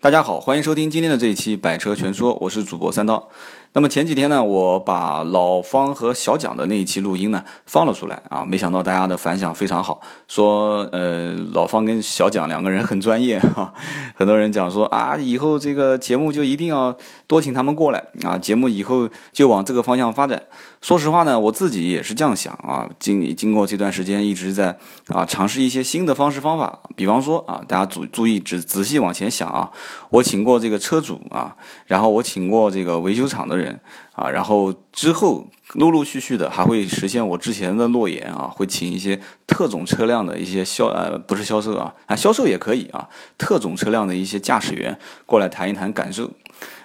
大家好，欢迎收听今天的这一期《百车全说》，我是主播三刀。那么前几天呢，我把老方和小蒋的那一期录音呢放了出来啊，没想到大家的反响非常好，说呃老方跟小蒋两个人很专业哈，很多人讲说啊以后这个节目就一定要多请他们过来啊，节目以后就往这个方向发展。说实话呢，我自己也是这样想啊，经经过这段时间一直在啊尝试一些新的方式方法，比方说啊大家注注意仔仔细往前想啊，我请过这个车主啊，然后我请过这个维修厂的。人啊，然后之后陆陆续续的还会实现我之前的诺言啊，会请一些特种车辆的一些销呃不是销售啊啊销售也可以啊，特种车辆的一些驾驶员过来谈一谈感受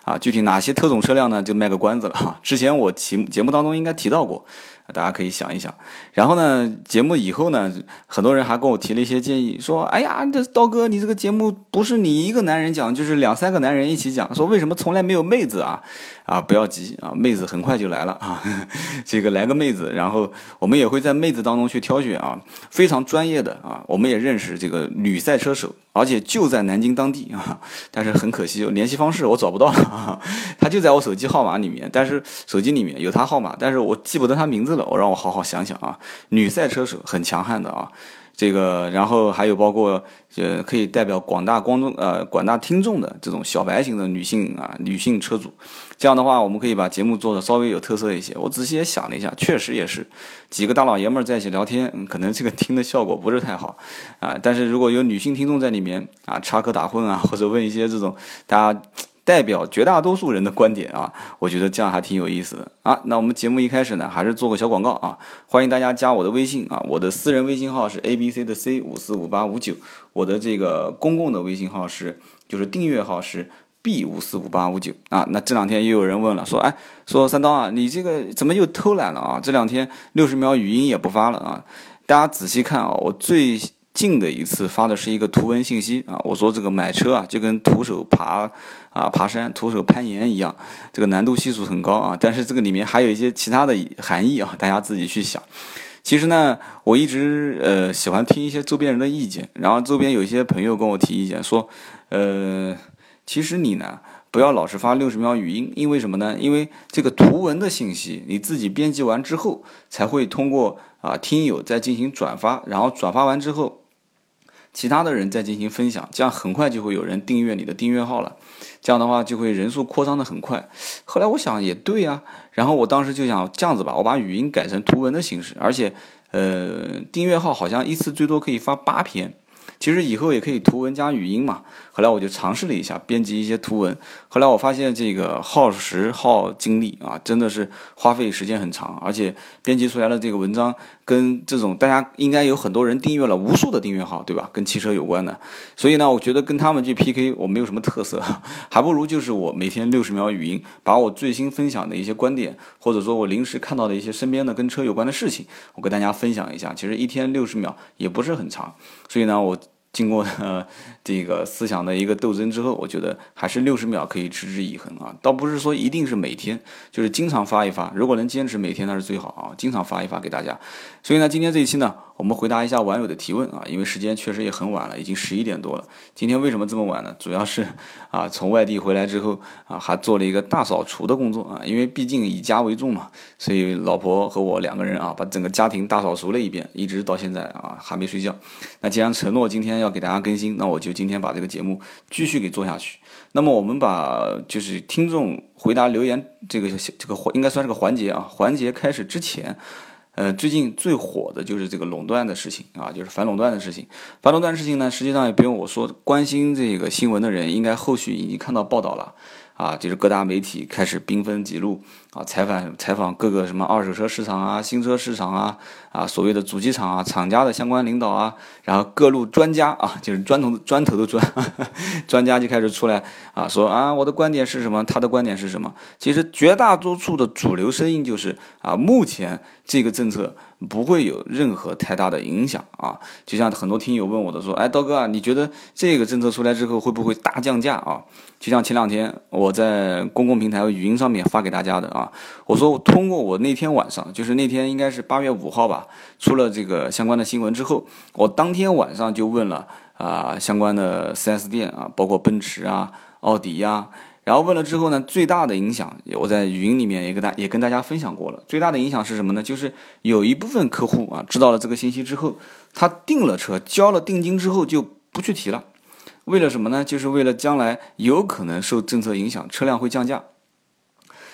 啊，具体哪些特种车辆呢？就卖个关子了哈。之前我节节目当中应该提到过。大家可以想一想，然后呢，节目以后呢，很多人还跟我提了一些建议，说：“哎呀，这刀哥，你这个节目不是你一个男人讲，就是两三个男人一起讲，说为什么从来没有妹子啊？啊，不要急啊，妹子很快就来了啊，这个来个妹子，然后我们也会在妹子当中去挑选啊，非常专业的啊，我们也认识这个女赛车手，而且就在南京当地啊，但是很可惜，联系方式我找不到了，啊 他就在我手机号码里面，但是手机里面有他号码，但是我记不得他名字。”我让我好好想想啊，女赛车手很强悍的啊，这个，然后还有包括呃，可以代表广大观众呃广大听众的这种小白型的女性啊，女性车主，这样的话，我们可以把节目做的稍微有特色一些。我仔细也想了一下，确实也是几个大老爷们儿在一起聊天，可能这个听的效果不是太好啊。但是如果有女性听众在里面啊，插科打诨啊，或者问一些这种大家。代表绝大多数人的观点啊，我觉得这样还挺有意思的啊。那我们节目一开始呢，还是做个小广告啊，欢迎大家加我的微信啊，我的私人微信号是 A B C 的 C 五四五八五九，我的这个公共的微信号是就是订阅号是 B 五四五八五九啊。那这两天又有人问了，说哎，说三刀啊，你这个怎么又偷懒了啊？这两天六十秒语音也不发了啊？大家仔细看啊，我最。近的一次发的是一个图文信息啊，我说这个买车啊就跟徒手爬啊爬山、徒手攀岩一样，这个难度系数很高啊。但是这个里面还有一些其他的含义啊，大家自己去想。其实呢，我一直呃喜欢听一些周边人的意见，然后周边有一些朋友跟我提意见说，呃，其实你呢不要老是发六十秒语音，因为什么呢？因为这个图文的信息你自己编辑完之后，才会通过啊听友再进行转发，然后转发完之后。其他的人再进行分享，这样很快就会有人订阅你的订阅号了，这样的话就会人数扩张的很快。后来我想也对呀，然后我当时就想这样子吧，我把语音改成图文的形式，而且，呃，订阅号好像一次最多可以发八篇。其实以后也可以图文加语音嘛。后来我就尝试了一下编辑一些图文，后来我发现这个耗时耗精力啊，真的是花费时间很长，而且编辑出来的这个文章跟这种大家应该有很多人订阅了无数的订阅号，对吧？跟汽车有关的，所以呢，我觉得跟他们去 PK 我没有什么特色，还不如就是我每天六十秒语音，把我最新分享的一些观点，或者说我临时看到的一些身边的跟车有关的事情，我跟大家分享一下。其实一天六十秒也不是很长，所以呢，我。经过 这个思想的一个斗争之后，我觉得还是六十秒可以持之以恒啊，倒不是说一定是每天，就是经常发一发，如果能坚持每天那是最好啊，经常发一发给大家。所以呢，今天这一期呢。我们回答一下网友的提问啊，因为时间确实也很晚了，已经十一点多了。今天为什么这么晚呢？主要是啊，从外地回来之后啊，还做了一个大扫除的工作啊，因为毕竟以家为重嘛，所以老婆和我两个人啊，把整个家庭大扫除了一遍，一直到现在啊还没睡觉。那既然承诺今天要给大家更新，那我就今天把这个节目继续给做下去。那么我们把就是听众回答留言这个这个环应该算是个环节啊，环节开始之前。呃，最近最火的就是这个垄断的事情啊，就是反垄断的事情。反垄断的事情呢，实际上也不用我说，关心这个新闻的人应该后续已经看到报道了。啊，就是各大媒体开始兵分几路啊，采访采访各个什么二手车市场啊、新车市场啊、啊所谓的主机厂啊、厂家的相关领导啊，然后各路专家啊，就是砖头砖头的砖，专家就开始出来啊，说啊，我的观点是什么，他的观点是什么。其实绝大多数的主流声音就是啊，目前这个政策。不会有任何太大的影响啊！就像很多听友问我的说：“哎，刀哥啊，你觉得这个政策出来之后会不会大降价啊？”就像前两天我在公共平台语音上面发给大家的啊，我说通过我那天晚上，就是那天应该是八月五号吧，出了这个相关的新闻之后，我当天晚上就问了啊相关的 4S 店啊，包括奔驰啊、奥迪呀。然后问了之后呢，最大的影响，我在语音里面也跟大也跟大家分享过了。最大的影响是什么呢？就是有一部分客户啊，知道了这个信息之后，他订了车，交了定金之后就不去提了。为了什么呢？就是为了将来有可能受政策影响，车辆会降价。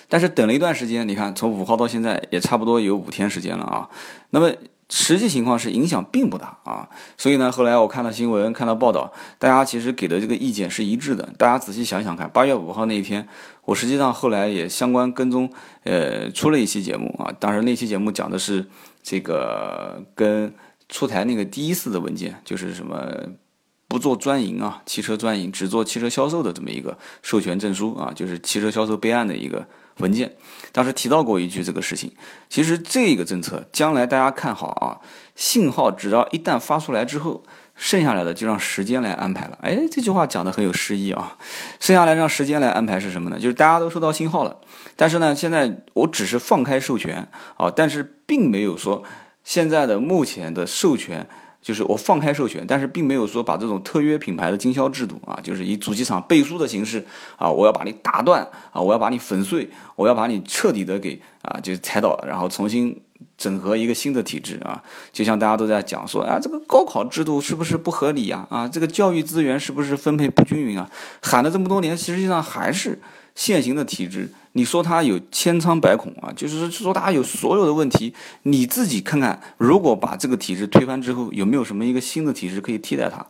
但是等了一段时间，你看从五号到现在也差不多有五天时间了啊。那么。实际情况是影响并不大啊，所以呢，后来我看到新闻，看到报道，大家其实给的这个意见是一致的。大家仔细想想看，八月五号那一天，我实际上后来也相关跟踪，呃，出了一期节目啊。当时那期节目讲的是这个跟出台那个第一次的文件，就是什么不做专营啊，汽车专营，只做汽车销售的这么一个授权证书啊，就是汽车销售备案的一个。文件当时提到过一句这个事情，其实这个政策将来大家看好啊，信号只要一旦发出来之后，剩下来的就让时间来安排了。哎，这句话讲的很有诗意啊，剩下来让时间来安排是什么呢？就是大家都收到信号了，但是呢，现在我只是放开授权啊，但是并没有说现在的目前的授权。就是我放开授权，但是并没有说把这种特约品牌的经销制度啊，就是以主机厂背书的形式啊，我要把你打断啊，我要把你粉碎，我要把你彻底的给啊，就踩倒，然后重新整合一个新的体制啊。就像大家都在讲说啊，这个高考制度是不是不合理呀？啊，这个教育资源是不是分配不均匀啊？喊了这么多年，实际上还是现行的体制。你说它有千疮百孔啊，就是说它有所有的问题，你自己看看，如果把这个体制推翻之后，有没有什么一个新的体制可以替代它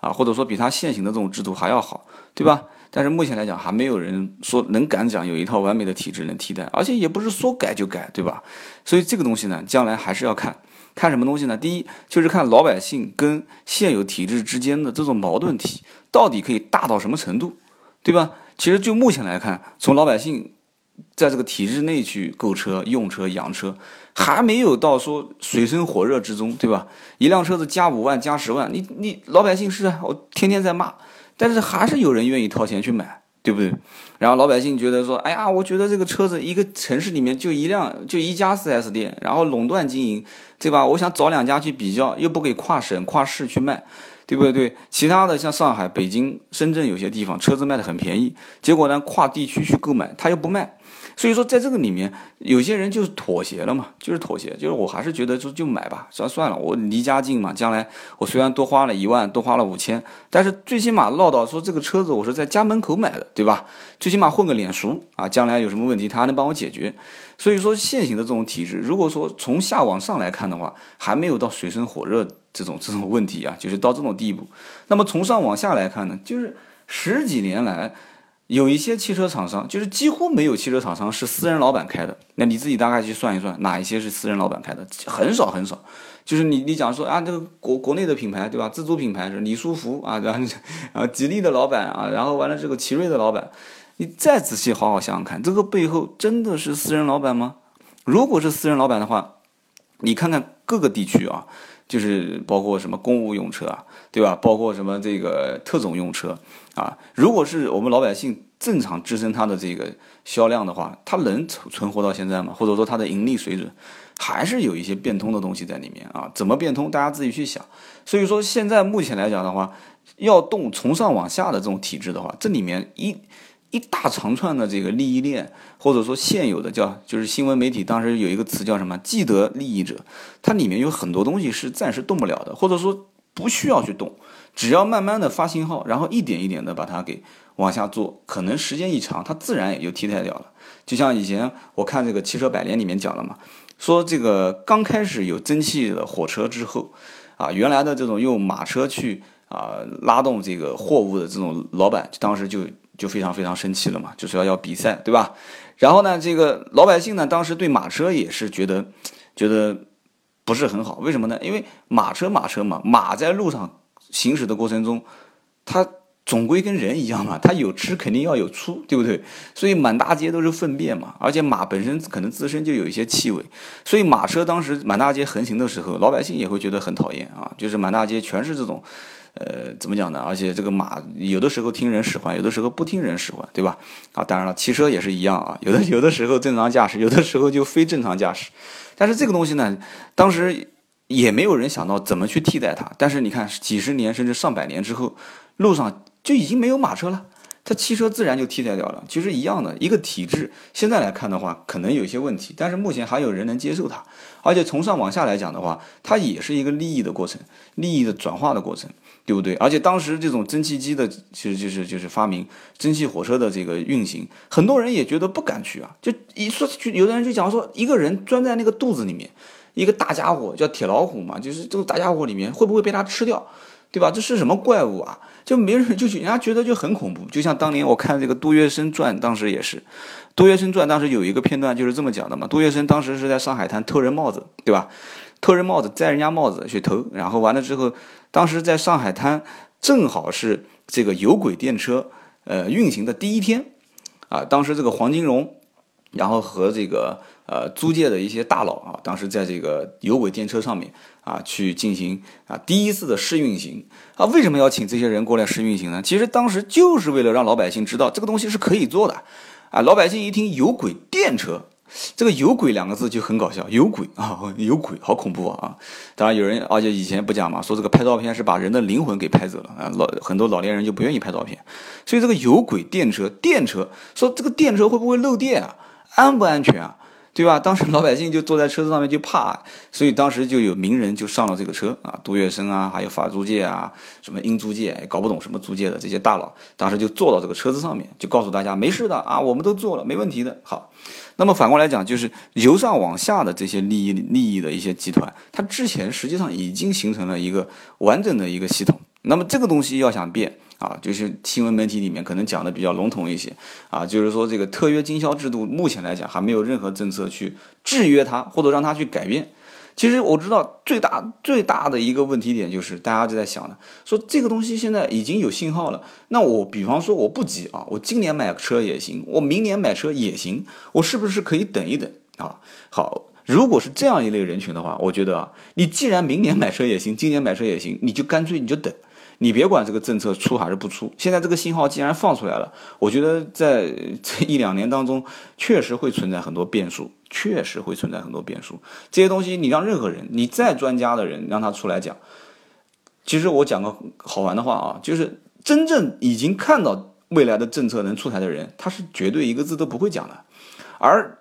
啊？或者说比它现行的这种制度还要好，对吧？但是目前来讲，还没有人说能敢讲有一套完美的体制能替代，而且也不是说改就改，对吧？所以这个东西呢，将来还是要看看什么东西呢？第一就是看老百姓跟现有体制之间的这种矛盾体到底可以大到什么程度，对吧？其实就目前来看，从老百姓。在这个体制内去购车、用车、养车，还没有到说水深火热之中，对吧？一辆车子加五万、加十万，你你老百姓是啊，我天天在骂，但是还是有人愿意掏钱去买，对不对？然后老百姓觉得说，哎呀，我觉得这个车子一个城市里面就一辆，就一家 4S 店，然后垄断经营，对吧？我想找两家去比较，又不给跨省、跨市去卖。对不对？其他的像上海、北京、深圳有些地方车子卖的很便宜，结果呢跨地区去购买，他又不卖，所以说在这个里面，有些人就是妥协了嘛，就是妥协，就是我还是觉得就就买吧，算算了，我离家近嘛，将来我虽然多花了一万，多花了五千，但是最起码唠叨说这个车子我是在家门口买的，对吧？最起码混个脸熟啊，将来有什么问题他还能帮我解决。所以说现行的这种体制，如果说从下往上来看的话，还没有到水深火热。这种这种问题啊，就是到这种地步。那么从上往下来看呢，就是十几年来，有一些汽车厂商，就是几乎没有汽车厂商是私人老板开的。那你自己大概去算一算，哪一些是私人老板开的？很少很少。就是你你讲说啊，这个国国内的品牌对吧？自主品牌是李书福啊，然后啊吉利的老板啊，然后完了这个奇瑞的老板，你再仔细好好想想看，这个背后真的是私人老板吗？如果是私人老板的话，你看看各个地区啊。就是包括什么公务用车啊，对吧？包括什么这个特种用车啊？如果是我们老百姓正常支撑它的这个销量的话，它能存存活到现在吗？或者说它的盈利水准还是有一些变通的东西在里面啊？怎么变通？大家自己去想。所以说现在目前来讲的话，要动从上往下的这种体制的话，这里面一。一大长串的这个利益链，或者说现有的叫就是新闻媒体当时有一个词叫什么既得利益者，它里面有很多东西是暂时动不了的，或者说不需要去动，只要慢慢的发信号，然后一点一点的把它给往下做，可能时间一长，它自然也就替代掉了。就像以前我看这个汽车百年里面讲了嘛，说这个刚开始有蒸汽的火车之后，啊，原来的这种用马车去啊拉动这个货物的这种老板，当时就。就非常非常生气了嘛，就是要要比赛，对吧？然后呢，这个老百姓呢，当时对马车也是觉得觉得不是很好，为什么呢？因为马车马车嘛，马在路上行驶的过程中，它总归跟人一样嘛，它有吃肯定要有出，对不对？所以满大街都是粪便嘛，而且马本身可能自身就有一些气味，所以马车当时满大街横行的时候，老百姓也会觉得很讨厌啊，就是满大街全是这种。呃，怎么讲呢？而且这个马有的时候听人使唤，有的时候不听人使唤，对吧？啊，当然了，汽车也是一样啊，有的有的时候正常驾驶，有的时候就非正常驾驶。但是这个东西呢，当时也没有人想到怎么去替代它。但是你看，几十年甚至上百年之后，路上就已经没有马车了。它汽车自然就替代掉了，其实一样的一个体制。现在来看的话，可能有些问题，但是目前还有人能接受它。而且从上往下来讲的话，它也是一个利益的过程，利益的转化的过程，对不对？而且当时这种蒸汽机的，其实就是就是发明蒸汽火车的这个运行，很多人也觉得不敢去啊。就一说，去有的人就讲说，一个人钻在那个肚子里面，一个大家伙叫铁老虎嘛，就是这个大家伙里面会不会被它吃掉？对吧？这是什么怪物啊？就没人就人家觉得就很恐怖。就像当年我看这个杜月笙传，当时也是，杜月笙传当时有一个片段就是这么讲的嘛。杜月笙当时是在上海滩偷人帽子，对吧？偷人帽子，摘人家帽子去偷，然后完了之后，当时在上海滩正好是这个有轨电车呃运行的第一天啊。当时这个黄金荣，然后和这个。呃，租界的一些大佬啊，当时在这个有轨电车上面啊，去进行啊第一次的试运行啊。为什么要请这些人过来试运行呢？其实当时就是为了让老百姓知道这个东西是可以做的啊。老百姓一听有轨电车，这个“有轨”两个字就很搞笑，有轨啊，有轨，好恐怖啊！当然有人，而且以前不讲嘛，说这个拍照片是把人的灵魂给拍走了啊。老很多老年人就不愿意拍照片，所以这个有轨电车，电车说这个电车会不会漏电啊？安不安全啊？对吧？当时老百姓就坐在车子上面就怕，所以当时就有名人就上了这个车啊，杜月笙啊，还有法租界啊，什么英租界，搞不懂什么租界的这些大佬，当时就坐到这个车子上面，就告诉大家没事的啊，我们都做了，没问题的。好，那么反过来讲，就是由上往下的这些利益利益的一些集团，它之前实际上已经形成了一个完整的一个系统。那么这个东西要想变。啊，就是新闻媒体里面可能讲的比较笼统一些啊，就是说这个特约经销制度目前来讲还没有任何政策去制约它或者让它去改变。其实我知道最大最大的一个问题点就是大家就在想的，说这个东西现在已经有信号了，那我比方说我不急啊，我今年买车也行，我明年买车也行，我是不是可以等一等啊？好，如果是这样一类人群的话，我觉得啊，你既然明年买车也行，今年买车也行，你就干脆你就等。你别管这个政策出还是不出，现在这个信号既然放出来了，我觉得在这一两年当中，确实会存在很多变数，确实会存在很多变数。这些东西你让任何人，你再专家的人让他出来讲，其实我讲个好玩的话啊，就是真正已经看到未来的政策能出台的人，他是绝对一个字都不会讲的，而。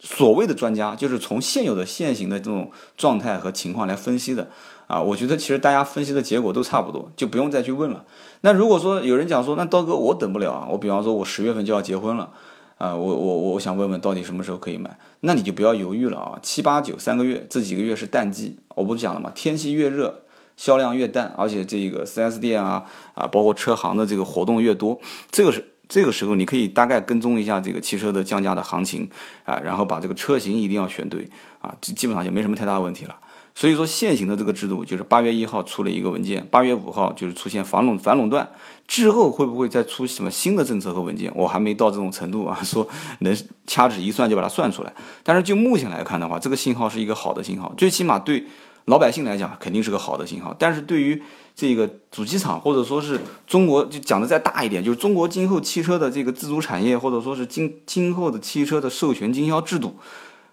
所谓的专家就是从现有的现行的这种状态和情况来分析的啊，我觉得其实大家分析的结果都差不多，就不用再去问了。那如果说有人讲说，那刀哥我等不了啊，我比方说我十月份就要结婚了啊，我我我想问问到底什么时候可以买？那你就不要犹豫了啊，七八九三个月这几个月是淡季，我不是讲了吗？天气越热，销量越淡，而且这个 4S 店啊啊，包括车行的这个活动越多，这个是。这个时候，你可以大概跟踪一下这个汽车的降价的行情啊，然后把这个车型一定要选对啊，基本上就没什么太大问题了。所以说，现行的这个制度就是八月一号出了一个文件，八月五号就是出现反垄反垄断之后，会不会再出什么新的政策和文件？我还没到这种程度啊，说能掐指一算就把它算出来。但是就目前来看的话，这个信号是一个好的信号，最起码对老百姓来讲肯定是个好的信号。但是对于这个主机厂，或者说是中国，就讲的再大一点，就是中国今后汽车的这个自主产业，或者说是今今后的汽车的授权经销制度，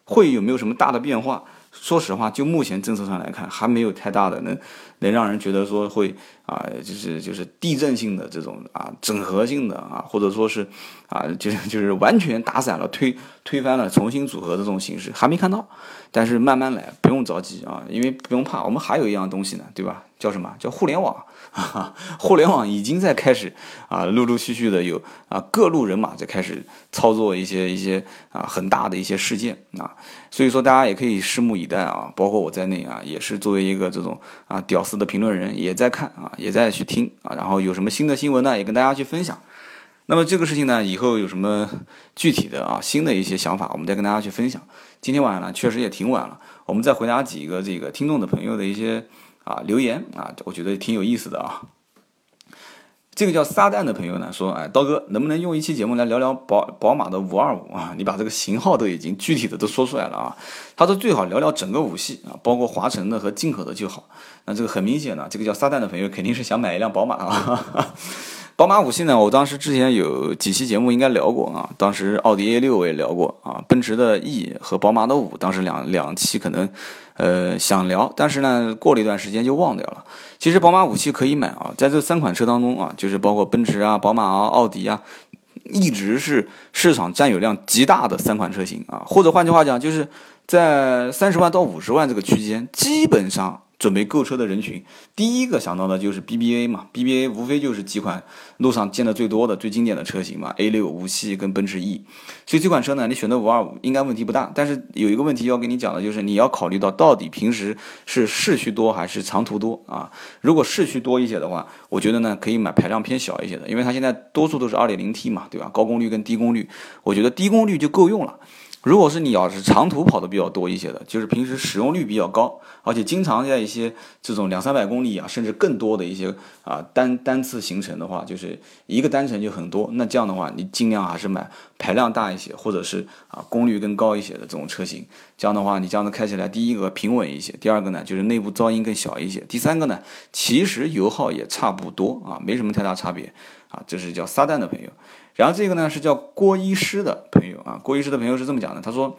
会有没有什么大的变化？说实话，就目前政策上来看，还没有太大的能能让人觉得说会啊，就是就是地震性的这种啊，整合性的啊，或者说是啊，就是就是完全打散了、推推翻了、重新组合的这种形式，还没看到。但是慢慢来，不用着急啊，因为不用怕，我们还有一样东西呢，对吧？叫什么叫互联网？互联网已经在开始啊，陆陆续续的有啊各路人马在开始操作一些一些啊很大的一些事件啊，所以说大家也可以拭目以待啊，包括我在内啊，也是作为一个这种啊屌丝的评论人，也在看啊，也在去听啊，然后有什么新的新闻呢，也跟大家去分享。那么这个事情呢，以后有什么具体的啊新的一些想法，我们再跟大家去分享。今天晚上呢，确实也挺晚了，我们再回答几个这个听众的朋友的一些。啊，留言啊，我觉得挺有意思的啊。这个叫撒旦的朋友呢说，哎，刀哥能不能用一期节目来聊聊宝宝马的五二五啊？你把这个型号都已经具体的都说出来了啊。他说最好聊聊整个五系啊，包括华晨的和进口的就好。那这个很明显呢，这个叫撒旦的朋友肯定是想买一辆宝马啊。宝马五系呢，我当时之前有几期节目应该聊过啊，当时奥迪 A 六我也聊过啊，奔驰的 E 和宝马的五，当时两两期可能，呃想聊，但是呢过了一段时间就忘掉了。其实宝马五系可以买啊，在这三款车当中啊，就是包括奔驰啊、宝马啊、奥迪啊，一直是市场占有量极大的三款车型啊，或者换句话讲，就是在三十万到五十万这个区间，基本上。准备购车的人群，第一个想到的就是 BBA 嘛，BBA 无非就是几款路上见的最多的、最经典的车型嘛，A 六、五系跟奔驰 E，所以这款车呢，你选择五二五应该问题不大。但是有一个问题要跟你讲的就是，你要考虑到到底平时是市区多还是长途多啊？如果市区多一些的话，我觉得呢可以买排量偏小一些的，因为它现在多数都是二点零 T 嘛，对吧？高功率跟低功率，我觉得低功率就够用了。如果是你要是长途跑的比较多一些的，就是平时使用率比较高，而且经常在一些这种两三百公里啊，甚至更多的一些啊单单次行程的话，就是一个单程就很多。那这样的话，你尽量还是买排量大一些，或者是啊功率更高一些的这种车型。这样的话，你这样子开起来，第一个平稳一些，第二个呢就是内部噪音更小一些，第三个呢其实油耗也差不多啊，没什么太大差别啊。这是叫撒旦的朋友。然后这个呢是叫郭医师的朋友啊，郭医师的朋友是这么讲的，他说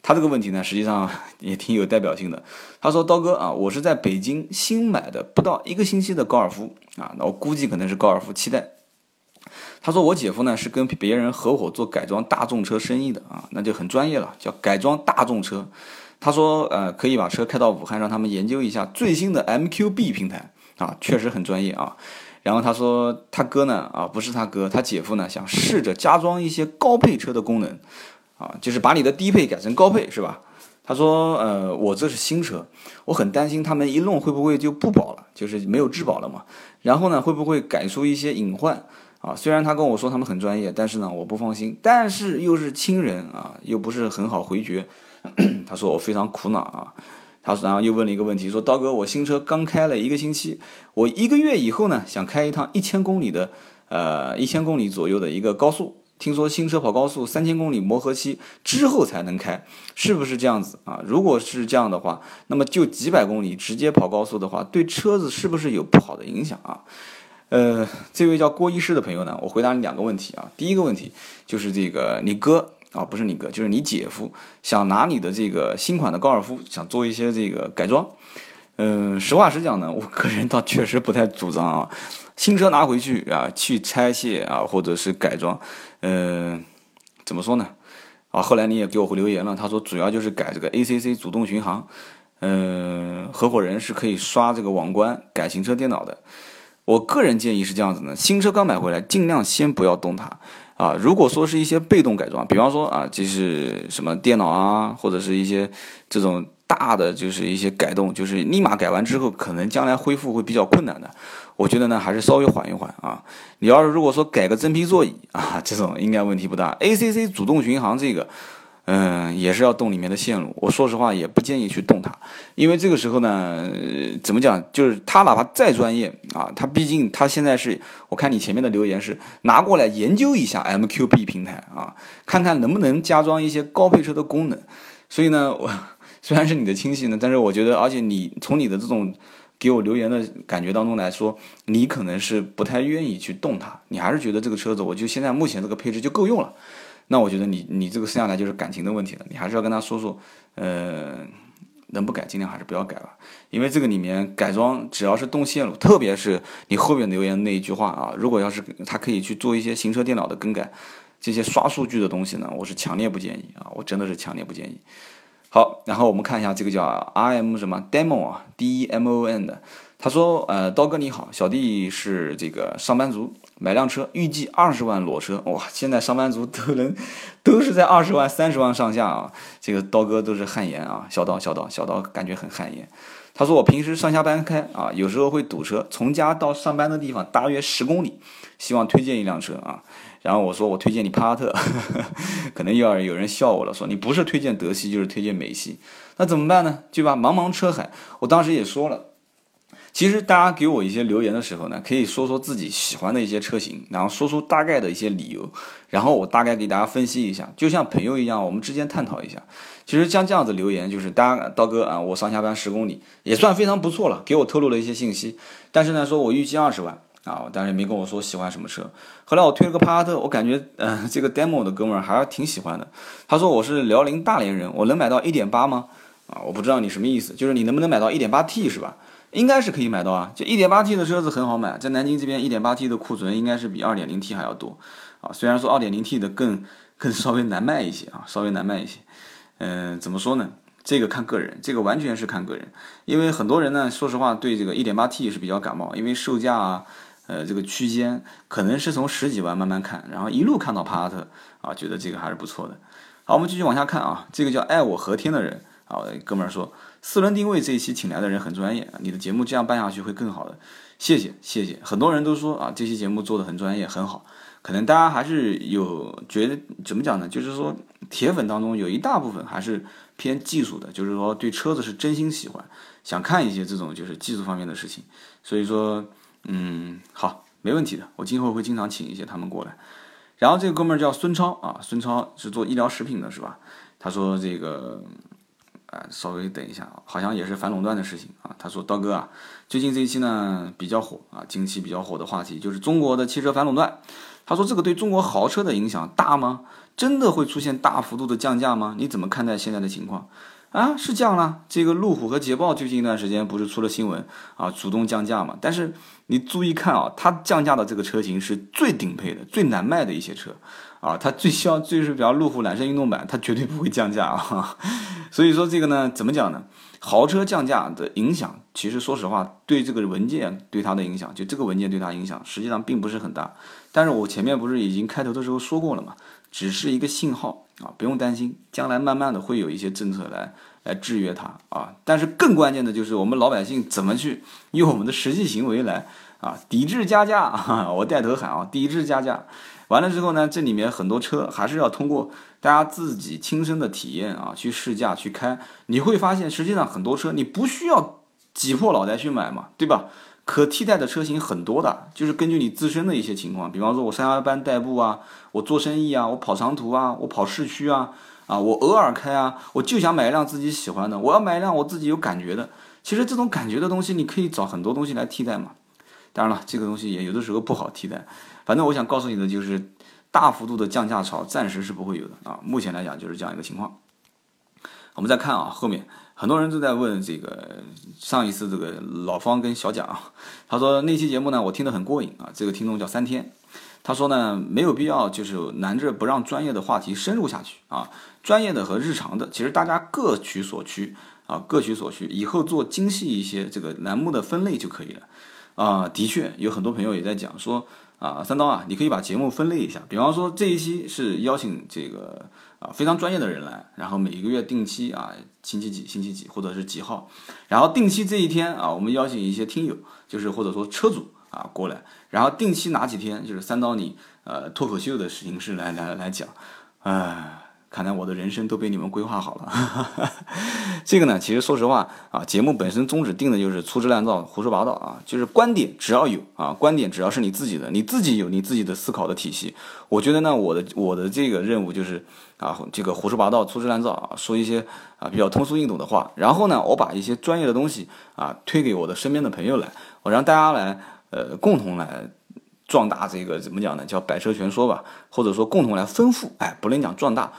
他这个问题呢实际上也挺有代表性的。他说刀哥啊，我是在北京新买的不到一个星期的高尔夫啊，那我估计可能是高尔夫七代。他说我姐夫呢是跟别人合伙做改装大众车生意的啊，那就很专业了，叫改装大众车。他说呃可以把车开到武汉，让他们研究一下最新的 MQB 平台啊，确实很专业啊。然后他说，他哥呢，啊，不是他哥，他姐夫呢，想试着加装一些高配车的功能，啊，就是把你的低配改成高配，是吧？他说，呃，我这是新车，我很担心他们一弄会不会就不保了，就是没有质保了嘛。然后呢，会不会改出一些隐患？啊，虽然他跟我说他们很专业，但是呢，我不放心。但是又是亲人啊，又不是很好回绝。他说我非常苦恼啊。他然后又问了一个问题，说刀哥，我新车刚开了一个星期，我一个月以后呢，想开一趟一千公里的，呃，一千公里左右的一个高速。听说新车跑高速三千公里磨合期之后才能开，是不是这样子啊？如果是这样的话，那么就几百公里直接跑高速的话，对车子是不是有不好的影响啊？呃，这位叫郭医师的朋友呢，我回答你两个问题啊。第一个问题就是这个你哥。啊，不是你哥，就是你姐夫，想拿你的这个新款的高尔夫，想做一些这个改装。嗯，实话实讲呢，我个人倒确实不太主张啊。新车拿回去啊，去拆卸啊，或者是改装，嗯，怎么说呢？啊，后来你也给我回留言了，他说主要就是改这个 ACC 主动巡航。嗯，合伙人是可以刷这个网关改行车电脑的。我个人建议是这样子呢：新车刚买回来，尽量先不要动它。啊，如果说是一些被动改装，比方说啊，就是什么电脑啊，或者是一些这种大的，就是一些改动，就是立马改完之后，可能将来恢复会比较困难的。我觉得呢，还是稍微缓一缓啊。你要是如果说改个真皮座椅啊，这种应该问题不大。ACC 主动巡航这个。嗯，也是要动里面的线路。我说实话，也不建议去动它，因为这个时候呢，怎么讲，就是他哪怕再专业啊，他毕竟他现在是，我看你前面的留言是拿过来研究一下 MQB 平台啊，看看能不能加装一些高配车的功能。所以呢，我 虽然是你的亲戚呢，但是我觉得，而且你从你的这种给我留言的感觉当中来说，你可能是不太愿意去动它，你还是觉得这个车子，我就现在目前这个配置就够用了。那我觉得你你这个剩下来就是感情的问题了，你还是要跟他说说，呃，能不改尽量还是不要改吧，因为这个里面改装只要是动线路，特别是你后面留言那一句话啊，如果要是他可以去做一些行车电脑的更改，这些刷数据的东西呢，我是强烈不建议啊，我真的是强烈不建议。好，然后我们看一下这个叫 R M 什么 Demo 啊，D E M O N 的。他说：“呃，刀哥你好，小弟是这个上班族，买辆车，预计二十万裸车。哇，现在上班族都能，都是在二十万、三十万上下啊。这个刀哥都是汗颜啊，小刀、小刀、小刀，感觉很汗颜。他说我平时上下班开啊，有时候会堵车，从家到上班的地方大约十公里，希望推荐一辆车啊。然后我说我推荐你帕萨特，可能又要有人笑我了，说你不是推荐德系就是推荐美系，那怎么办呢？对吧？茫茫车海，我当时也说了。”其实大家给我一些留言的时候呢，可以说说自己喜欢的一些车型，然后说出大概的一些理由，然后我大概给大家分析一下，就像朋友一样，我们之间探讨一下。其实像这样子留言，就是大家刀哥啊，我上下班十公里也算非常不错了，给我透露了一些信息。但是呢，说我预计二十万啊，但是也没跟我说喜欢什么车。后来我推了个帕萨特，我感觉嗯，这个 demo 的哥们儿还是挺喜欢的。他说我是辽宁大连人，我能买到一点八吗？啊，我不知道你什么意思，就是你能不能买到一点八 T 是吧？应该是可以买到啊，就一点八 T 的车子很好买，在南京这边一点八 T 的库存应该是比二点零 T 还要多啊。虽然说二点零 T 的更更稍微难卖一些啊，稍微难卖一些。嗯，怎么说呢？这个看个人，这个完全是看个人。因为很多人呢，说实话对这个一点八 T 是比较感冒，因为售价啊，呃，这个区间可能是从十几万慢慢看，然后一路看到帕萨特啊，觉得这个还是不错的。好，我们继续往下看啊，这个叫爱我和天的人啊，哥们儿说。四轮定位这一期请来的人很专业，你的节目这样办下去会更好的，谢谢谢谢。很多人都说啊，这期节目做的很专业很好，可能大家还是有觉得怎么讲呢？就是说铁粉当中有一大部分还是偏技术的，就是说对车子是真心喜欢，想看一些这种就是技术方面的事情。所以说，嗯，好，没问题的，我今后会经常请一些他们过来。然后这个哥们儿叫孙超啊，孙超是做医疗食品的，是吧？他说这个。啊，稍微等一下啊，好像也是反垄断的事情啊。他说：“刀哥啊，最近这一期呢比较火啊，近期比较火的话题就是中国的汽车反垄断。他说这个对中国豪车的影响大吗？真的会出现大幅度的降价吗？你怎么看待现在的情况？啊，是降了。这个路虎和捷豹最近一段时间不是出了新闻啊，主动降价嘛？但是你注意看啊，它降价的这个车型是最顶配的、最难卖的一些车。”啊，它最销就是比方路虎揽胜运动版，它绝对不会降价啊。所以说这个呢，怎么讲呢？豪车降价的影响，其实说实话，对这个文件对它的影响，就这个文件对它影响，实际上并不是很大。但是我前面不是已经开头的时候说过了嘛，只是一个信号啊，不用担心，将来慢慢的会有一些政策来来制约它啊。但是更关键的就是我们老百姓怎么去用我们的实际行为来啊抵制加价，我带头喊啊，抵制加价。完了之后呢，这里面很多车还是要通过大家自己亲身的体验啊，去试驾去开，你会发现实际上很多车你不需要挤破脑袋去买嘛，对吧？可替代的车型很多的，就是根据你自身的一些情况，比方说我上下班代步啊，我做生意啊，我跑长途啊，我跑市区啊，啊，我偶尔开啊，我就想买一辆自己喜欢的，我要买一辆我自己有感觉的。其实这种感觉的东西，你可以找很多东西来替代嘛。当然了，这个东西也有的时候不好替代。反正我想告诉你的就是，大幅度的降价潮暂时是不会有的啊。目前来讲就是这样一个情况。我们再看啊，后面很多人都在问这个上一次这个老方跟小蒋，他说那期节目呢我听得很过瘾啊。这个听众叫三天，他说呢没有必要就是难着不让专业的话题深入下去啊。专业的和日常的其实大家各取所需啊，各取所需，以后做精细一些这个栏目的分类就可以了啊。的确有很多朋友也在讲说。啊，三刀啊，你可以把节目分类一下，比方说这一期是邀请这个啊非常专业的人来，然后每一个月定期啊星期几星期几或者是几号，然后定期这一天啊，我们邀请一些听友，就是或者说车主啊过来，然后定期哪几天就是三刀你呃脱口秀的形式来来来讲，啊。看来我的人生都被你们规划好了。这个呢，其实说实话啊，节目本身宗旨定的就是粗制滥造、胡说八道啊，就是观点只要有啊，观点只要是你自己的，你自己有你自己的思考的体系。我觉得呢，我的我的这个任务就是啊，这个胡说八道、粗制滥造啊，说一些啊比较通俗易懂的话，然后呢，我把一些专业的东西啊推给我的身边的朋友来，我让大家来呃共同来壮大这个怎么讲呢？叫百车全说吧，或者说共同来丰富，哎，不能讲壮大。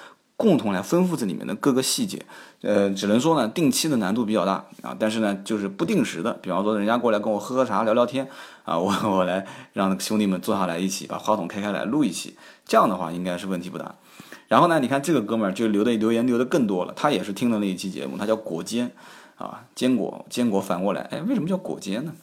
共同来丰富这里面的各个细节，呃，只能说呢，定期的难度比较大啊，但是呢，就是不定时的，比方说人家过来跟我喝喝茶、聊聊天啊，我 我来让兄弟们坐下来一起把话筒开开来录一期，这样的话应该是问题不大。然后呢，你看这个哥们儿就留的留言留的更多了，他也是听了那一期节目，他叫果坚啊，坚果坚果反过来，哎，为什么叫果坚呢？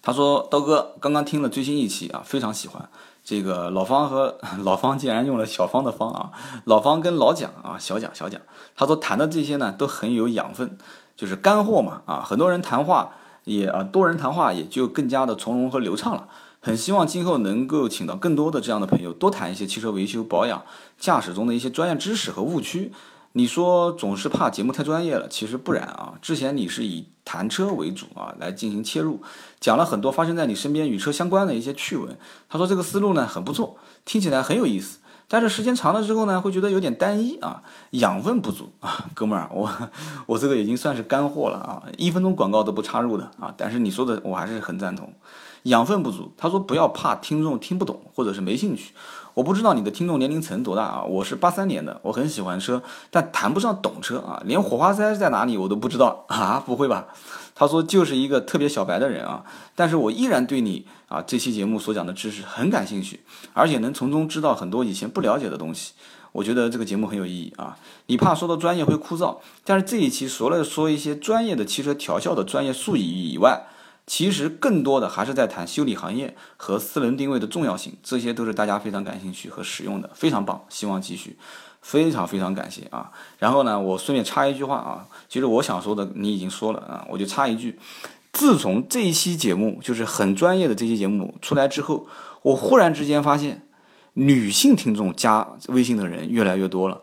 他说刀哥刚刚听了最新一期啊，非常喜欢。这个老方和 老方竟然用了小方的方啊，老方跟老蒋啊，小蒋小蒋，他说谈的这些呢都很有养分，就是干货嘛啊，很多人谈话也啊多人谈话也就更加的从容和流畅了。很希望今后能够请到更多的这样的朋友，多谈一些汽车维修保养、驾驶中的一些专业知识和误区。你说总是怕节目太专业了，其实不然啊。之前你是以谈车为主啊来进行切入，讲了很多发生在你身边与车相关的一些趣闻。他说这个思路呢很不错，听起来很有意思。但是时间长了之后呢，会觉得有点单一啊，养分不足啊，哥们儿，我我这个已经算是干货了啊，一分钟广告都不插入的啊。但是你说的我还是很赞同，养分不足。他说不要怕听众听不懂或者是没兴趣。我不知道你的听众年龄层多大啊？我是八三年的，我很喜欢车，但谈不上懂车啊，连火花塞在哪里我都不知道啊！不会吧？他说就是一个特别小白的人啊，但是我依然对你啊这期节目所讲的知识很感兴趣，而且能从中知道很多以前不了解的东西。我觉得这个节目很有意义啊！你怕说到专业会枯燥，但是这一期除了说一些专业的汽车调校的专业术语以外，其实更多的还是在谈修理行业和四轮定位的重要性，这些都是大家非常感兴趣和实用的，非常棒，希望继续，非常非常感谢啊！然后呢，我顺便插一句话啊，其实我想说的你已经说了啊，我就插一句，自从这一期节目就是很专业的这期节目出来之后，我忽然之间发现，女性听众加微信的人越来越多了。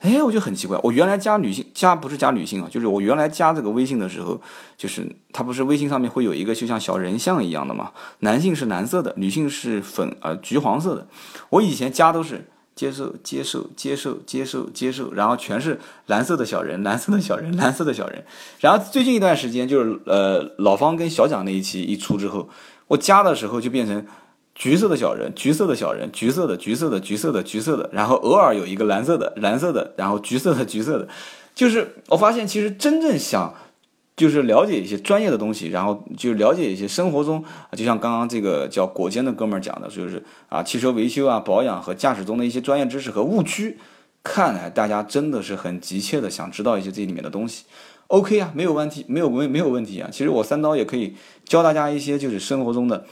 哎，我就很奇怪，我原来加女性加不是加女性啊，就是我原来加这个微信的时候，就是它不是微信上面会有一个就像小人像一样的嘛，男性是蓝色的，女性是粉呃橘黄色的。我以前加都是接受接受接受接受接受，然后全是蓝色的小人，蓝色的小人，蓝色的小人。然后最近一段时间就是呃老方跟小蒋那一期一出之后，我加的时候就变成。橘色的小人，橘色的小人，橘色的，橘色的，橘色的，橘色的，然后偶尔有一个蓝色的，蓝色的，然后橘色的，橘色的，就是我发现其实真正想就是了解一些专业的东西，然后就了解一些生活中，就像刚刚这个叫果坚的哥们儿讲的，就是啊汽车维修啊保养和驾驶中的一些专业知识和误区，看来大家真的是很急切的想知道一些这里面的东西。OK 啊，没有问题，没有没没有问题啊。其实我三刀也可以教大家一些就是生活中的。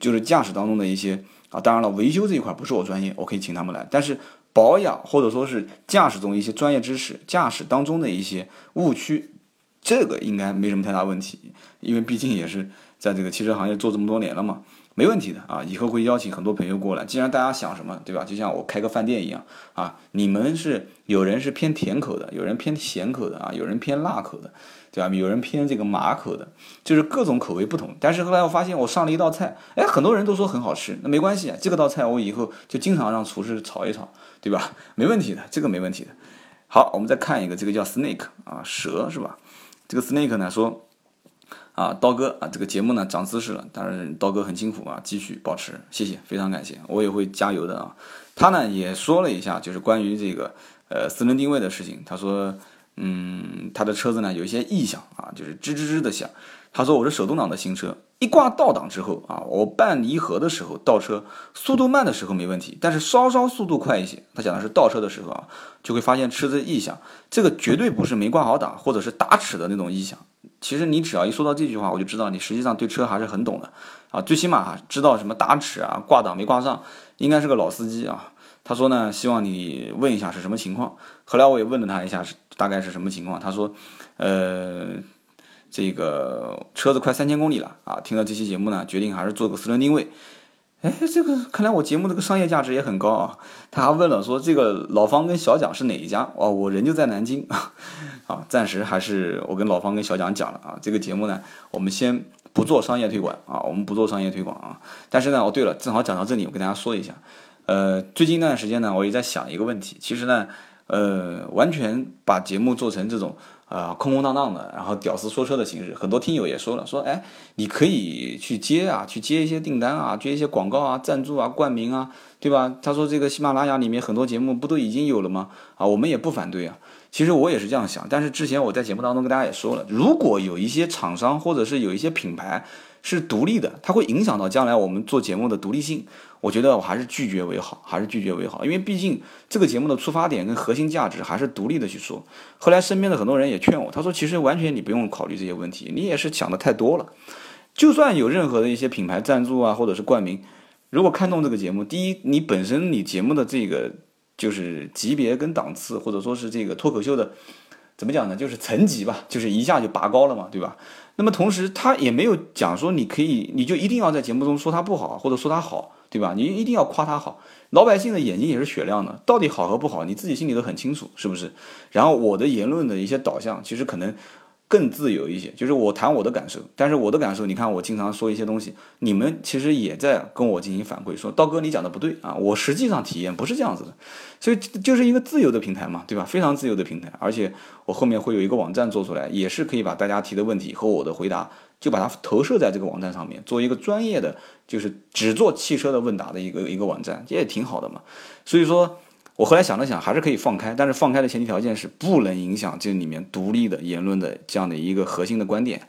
就是驾驶当中的一些啊，当然了，维修这一块不是我专业，我可以请他们来。但是保养或者说是驾驶中一些专业知识，驾驶当中的一些误区，这个应该没什么太大问题，因为毕竟也是在这个汽车行业做这么多年了嘛。没问题的啊，以后会邀请很多朋友过来。既然大家想什么，对吧？就像我开个饭店一样啊，你们是有人是偏甜口的，有人偏咸口的啊，有人偏辣口的，对吧？有人偏这个麻口的，就是各种口味不同。但是后来我发现，我上了一道菜，哎，很多人都说很好吃，那没关系啊，这个道菜我以后就经常让厨师炒一炒，对吧？没问题的，这个没问题的。好，我们再看一个，这个叫 snake 啊，蛇是吧？这个 snake 呢说。啊，刀哥啊，这个节目呢涨姿势了，但是刀哥很辛苦啊，继续保持，谢谢，非常感谢，我也会加油的啊。他呢也说了一下，就是关于这个呃四轮定位的事情，他说，嗯，他的车子呢有一些异响啊，就是吱吱吱的响。他说我是手动挡的新车，一挂倒档之后啊，我办离合的时候倒车速度慢的时候没问题，但是稍稍速度快一些，他讲的是倒车的时候啊，就会发现车子异响，这个绝对不是没挂好档或者是打齿的那种异响。其实你只要一说到这句话，我就知道你实际上对车还是很懂的啊，最起码知道什么打齿啊、挂档没挂上，应该是个老司机啊。他说呢，希望你问一下是什么情况。后来我也问了他一下，是大概是什么情况。他说，呃，这个车子快三千公里了啊，听了这期节目呢，决定还是做个私人定位。哎，这个看来我节目这个商业价值也很高啊！他还问了说，这个老方跟小蒋是哪一家？哦，我人就在南京 啊，啊暂时还是我跟老方跟小蒋讲了啊，这个节目呢，我们先不做商业推广啊，我们不做商业推广啊。但是呢，哦对了，正好讲到这里，我跟大家说一下，呃，最近一段时间呢，我也在想一个问题，其实呢，呃，完全把节目做成这种。啊，空空荡荡的，然后屌丝说车的形式，很多听友也说了，说哎，你可以去接啊，去接一些订单啊，接一些广告啊，赞助啊，冠名啊，对吧？他说这个喜马拉雅里面很多节目不都已经有了吗？啊，我们也不反对啊。其实我也是这样想，但是之前我在节目当中跟大家也说了，如果有一些厂商或者是有一些品牌是独立的，它会影响到将来我们做节目的独立性。我觉得我还是拒绝为好，还是拒绝为好，因为毕竟这个节目的出发点跟核心价值还是独立的去说。后来身边的很多人也劝我，他说其实完全你不用考虑这些问题，你也是想的太多了。就算有任何的一些品牌赞助啊，或者是冠名，如果看中这个节目，第一，你本身你节目的这个就是级别跟档次，或者说是这个脱口秀的怎么讲呢？就是层级吧，就是一下就拔高了嘛，对吧？那么同时他也没有讲说你可以，你就一定要在节目中说他不好，或者说他好，对吧？你一定要夸他好。老百姓的眼睛也是雪亮的，到底好和不好，你自己心里都很清楚，是不是？然后我的言论的一些导向，其实可能。更自由一些，就是我谈我的感受，但是我的感受，你看我经常说一些东西，你们其实也在跟我进行反馈，说刀哥你讲的不对啊，我实际上体验不是这样子的，所以就是一个自由的平台嘛，对吧？非常自由的平台，而且我后面会有一个网站做出来，也是可以把大家提的问题和我的回答，就把它投射在这个网站上面，做一个专业的，就是只做汽车的问答的一个一个网站，这也挺好的嘛，所以说。我后来想了想，还是可以放开，但是放开的前提条件是不能影响这里面独立的言论的这样的一个核心的观点。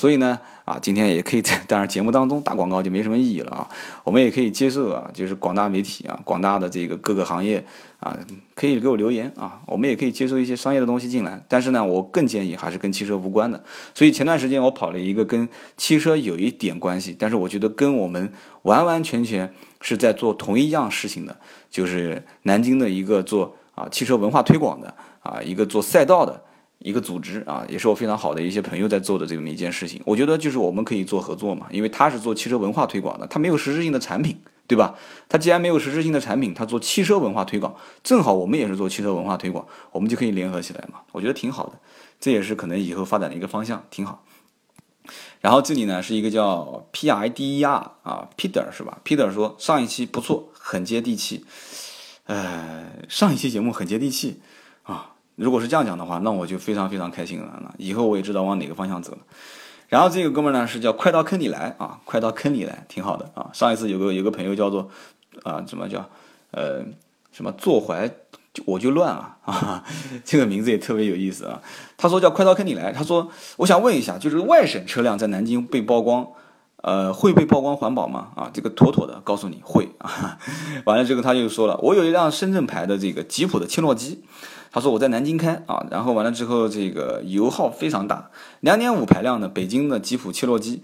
所以呢，啊，今天也可以在 当然节目当中打广告就没什么意义了啊。我们也可以接受啊，就是广大媒体啊，广大的这个各个行业啊，可以给我留言啊，我们也可以接受一些商业的东西进来。但是呢，我更建议还是跟汽车无关的。所以前段时间我跑了一个跟汽车有一点关系，但是我觉得跟我们完完全全是在做同一样事情的。就是南京的一个做啊汽车文化推广的啊一个做赛道的一个组织啊，也是我非常好的一些朋友在做的这么一件事情。我觉得就是我们可以做合作嘛，因为他是做汽车文化推广的，他没有实质性的产品，对吧？他既然没有实质性的产品，他做汽车文化推广，正好我们也是做汽车文化推广，我们就可以联合起来嘛。我觉得挺好的，这也是可能以后发展的一个方向，挺好。然后这里呢是一个叫 P I D E R 啊，Peter 是吧？Peter 说上一期不错。很接地气，呃，上一期节目很接地气。如果是这样讲的话，那我就非常非常开心了。那以后我也知道往哪个方向走了。然后这个哥们呢是叫快到坑里来啊，快到坑里来，挺好的啊。上一次有个有个朋友叫做啊，怎么叫呃什么坐怀我就乱啊啊，这个名字也特别有意思啊。他说叫快到坑里来，他说我想问一下，就是外省车辆在南京被曝光。呃，会被曝光环保吗？啊，这个妥妥的告诉你会啊。完了之后他就说了，我有一辆深圳牌的这个吉普的切诺基，他说我在南京开啊，然后完了之后这个油耗非常大，两点五排量的北京的吉普切诺基，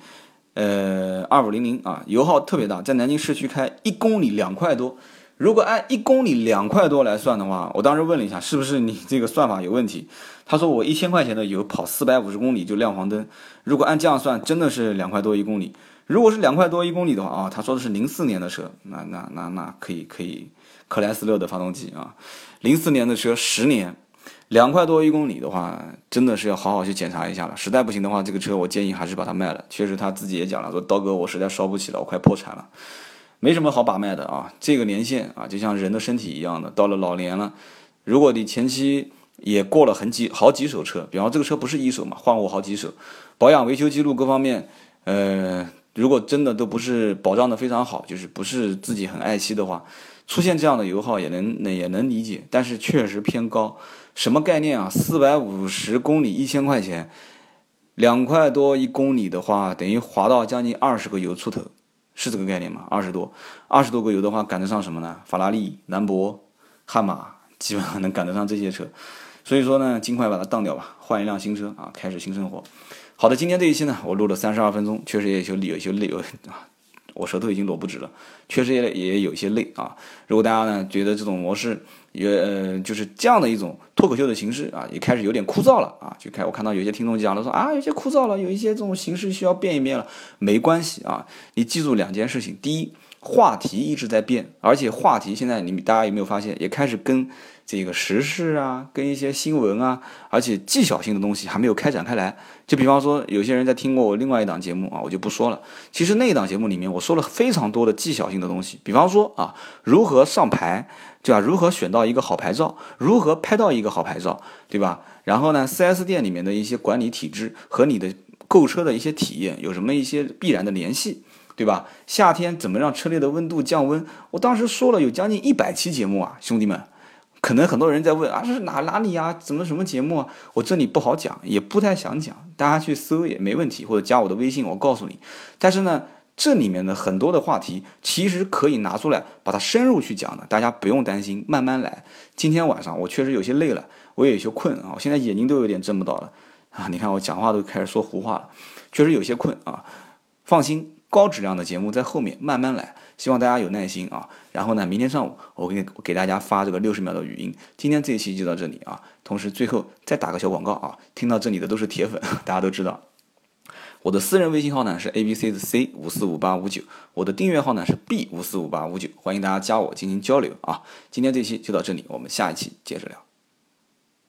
呃，二五零零啊，油耗特别大，在南京市区开一公里两块多。如果按一公里两块多来算的话，我当时问了一下，是不是你这个算法有问题？他说我一千块钱的油跑四百五十公里就亮黄灯。如果按这样算，真的是两块多一公里。如果是两块多一公里的话啊，他说的是零四年的车，那那那那可以可以，克莱斯勒的发动机啊，零四年的车十年，两块多一公里的话，真的是要好好去检查一下了。实在不行的话，这个车我建议还是把它卖了。确实他自己也讲了，说刀哥我实在烧不起了，我快破产了。没什么好把脉的啊，这个年限啊，就像人的身体一样的，到了老年了，如果你前期也过了很几好几手车，比方这个车不是一手嘛，换过好几手，保养维修记录各方面，呃，如果真的都不是保障的非常好，就是不是自己很爱惜的话，出现这样的油耗也能那也能理解，但是确实偏高，什么概念啊？四百五十公里一千块钱，两块多一公里的话，等于划到将近二十个油出头。是这个概念吗？二十多，二十多个油的话，赶得上什么呢？法拉利、兰博、悍马，基本上能赶得上这些车。所以说呢，尽快把它当掉吧，换一辆新车啊，开始新生活。好的，今天这一期呢，我录了三十二分钟，确实也有有些累啊。我舌头已经裸不直了，确实也也有些累啊。如果大家呢觉得这种模式也呃就是这样的一种脱口秀的形式啊，也开始有点枯燥了啊，就开我看到有些听众讲了说啊有些枯燥了，有一些这种形式需要变一变了，没关系啊，你记住两件事情，第一，话题一直在变，而且话题现在你大家有没有发现也开始跟。这个时事啊，跟一些新闻啊，而且技巧性的东西还没有开展开来。就比方说，有些人在听过我另外一档节目啊，我就不说了。其实那一档节目里面，我说了非常多的技巧性的东西。比方说啊，如何上牌，对吧？如何选到一个好牌照？如何拍到一个好牌照，对吧？然后呢，4S 店里面的一些管理体制和你的购车的一些体验有什么一些必然的联系，对吧？夏天怎么让车内的温度降温？我当时说了有将近一百期节目啊，兄弟们。可能很多人在问啊，这是哪哪里呀？怎么什么节目啊？我这里不好讲，也不太想讲，大家去搜也没问题，或者加我的微信，我告诉你。但是呢，这里面的很多的话题其实可以拿出来把它深入去讲的，大家不用担心，慢慢来。今天晚上我确实有些累了，我也有些困啊，我现在眼睛都有点睁不到了啊！你看我讲话都开始说胡话了，确实有些困啊。放心，高质量的节目在后面慢慢来。希望大家有耐心啊。然后呢，明天上午我给给大家发这个六十秒的语音。今天这一期就到这里啊。同时最后再打个小广告啊，听到这里的都是铁粉，大家都知道。我的私人微信号呢是 A B C 的 C 五四五八五九，我的订阅号呢是 B 五四五八五九，欢迎大家加我进行交流啊。今天这期就到这里，我们下一期接着聊。